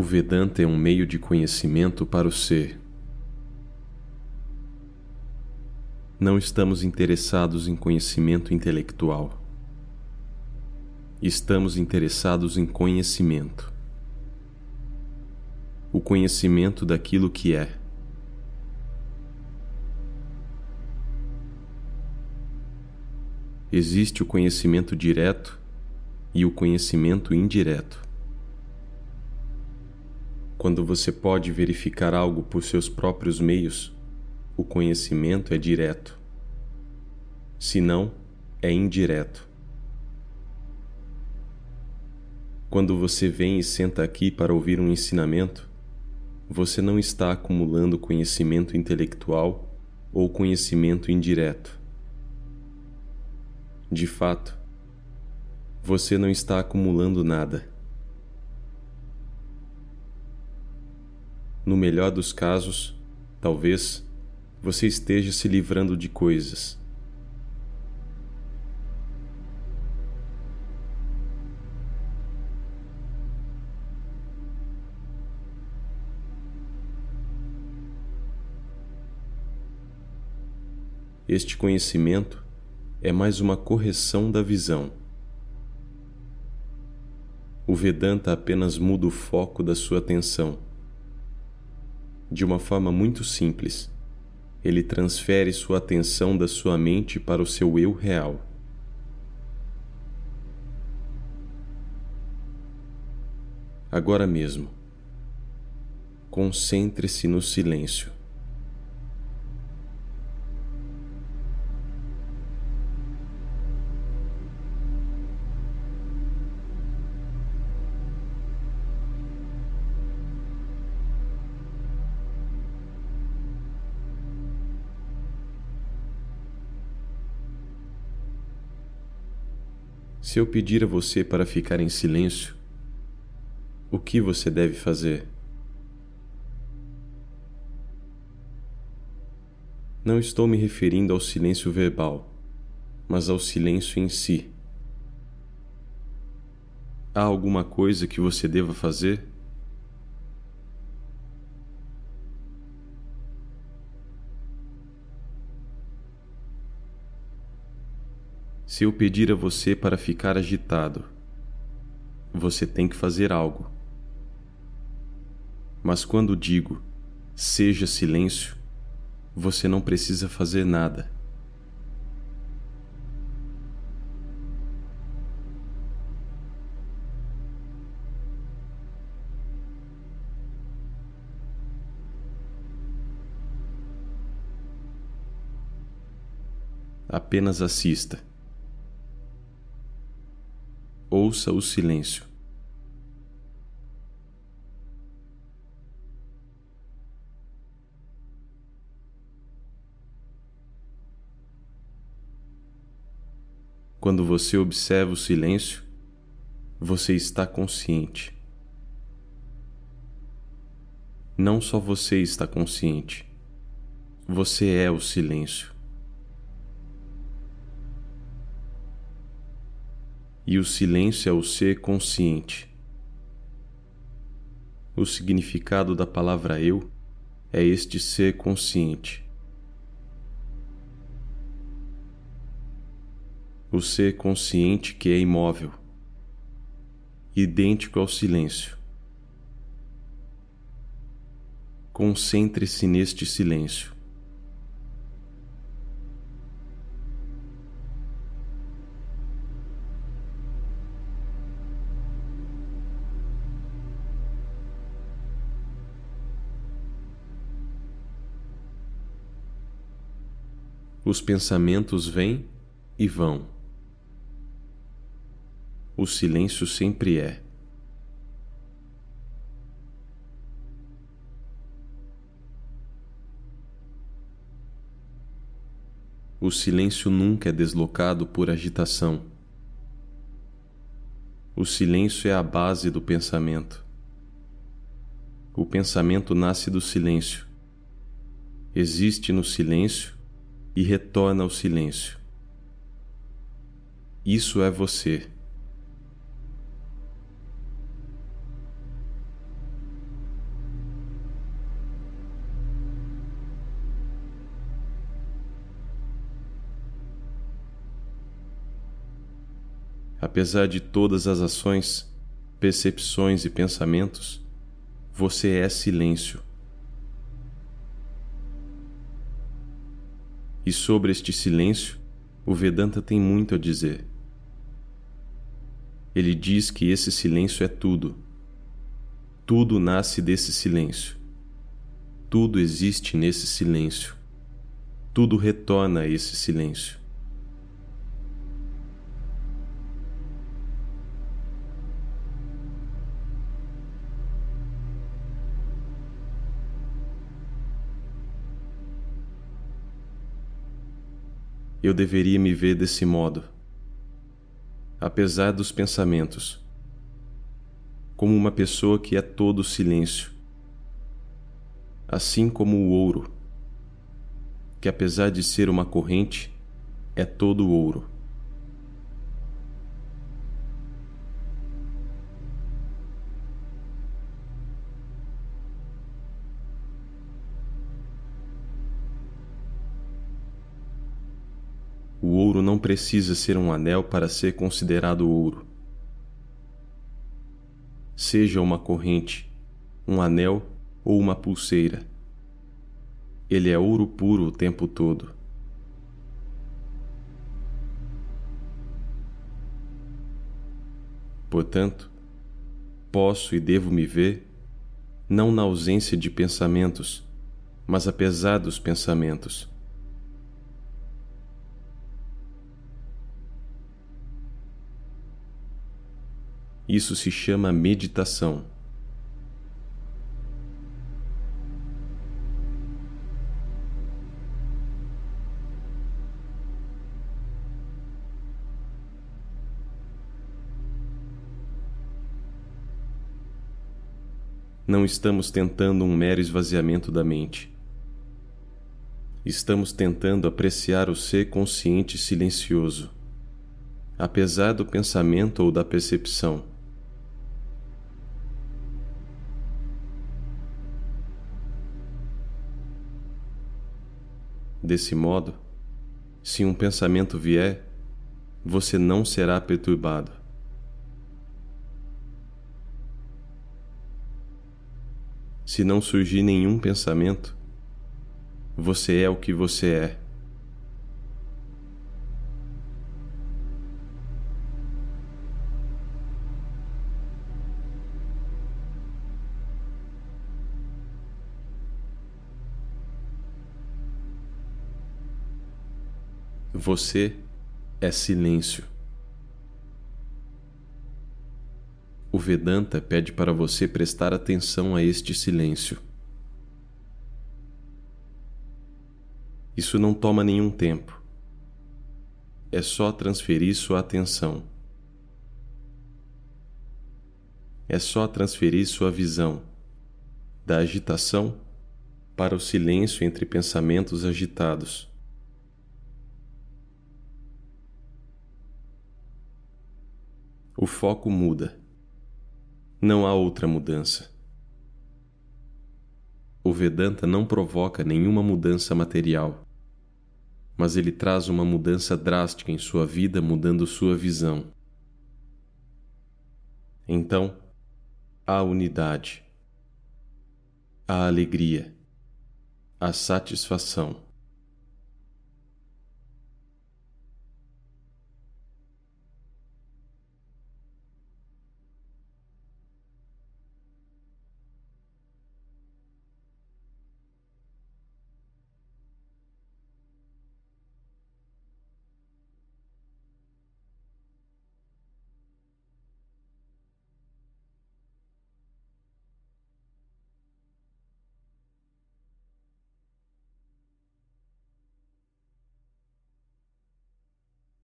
O Vedanta é um meio de conhecimento para o ser. Não estamos interessados em conhecimento intelectual. Estamos interessados em conhecimento. O conhecimento daquilo que é. Existe o conhecimento direto e o conhecimento indireto. Quando você pode verificar algo por seus próprios meios, o conhecimento é direto. Se não, é indireto. Quando você vem e senta aqui para ouvir um ensinamento, você não está acumulando conhecimento intelectual ou conhecimento indireto. De fato, você não está acumulando nada. No melhor dos casos, talvez você esteja se livrando de coisas. Este conhecimento é mais uma correção da visão. O Vedanta apenas muda o foco da sua atenção de uma forma muito simples. Ele transfere sua atenção da sua mente para o seu eu real. Agora mesmo, concentre-se no silêncio. Se eu pedir a você para ficar em silêncio, o que você deve fazer? Não estou me referindo ao silêncio verbal, mas ao silêncio em si. Há alguma coisa que você deva fazer? Se eu pedir a você para ficar agitado, você tem que fazer algo. Mas quando digo seja silêncio, você não precisa fazer nada. Apenas assista. Ouça o silêncio. Quando você observa o silêncio, você está consciente. Não só você está consciente, você é o silêncio. E o silêncio é o ser consciente. O significado da palavra eu é este ser consciente. O ser consciente que é imóvel, idêntico ao silêncio. Concentre-se neste silêncio. Os pensamentos vêm e vão. O silêncio sempre é. O silêncio nunca é deslocado por agitação. O silêncio é a base do pensamento. O pensamento nasce do silêncio. Existe no silêncio e retorna ao silêncio. Isso é você. Apesar de todas as ações, percepções e pensamentos, você é silêncio. E sobre este silêncio, o Vedanta tem muito a dizer. Ele diz que esse silêncio é tudo. Tudo nasce desse silêncio. Tudo existe nesse silêncio. Tudo retorna a esse silêncio. Eu deveria me ver desse modo, apesar dos pensamentos, como uma pessoa que é todo silêncio, assim como o ouro, que apesar de ser uma corrente, é todo ouro. Ouro não precisa ser um anel para ser considerado ouro. Seja uma corrente, um anel ou uma pulseira. Ele é ouro puro o tempo todo. Portanto, posso e devo me ver não na ausência de pensamentos, mas apesar dos pensamentos. Isso se chama meditação. Não estamos tentando um mero esvaziamento da mente. Estamos tentando apreciar o ser consciente silencioso, apesar do pensamento ou da percepção. Desse modo, se um pensamento vier, você não será perturbado. Se não surgir nenhum pensamento, você é o que você é. Você é silêncio. O Vedanta pede para você prestar atenção a este silêncio. Isso não toma nenhum tempo. É só transferir sua atenção. É só transferir sua visão da agitação para o silêncio entre pensamentos agitados. O foco muda. Não há outra mudança. O Vedanta não provoca nenhuma mudança material, mas ele traz uma mudança drástica em sua vida, mudando sua visão. Então, há unidade, há alegria, há satisfação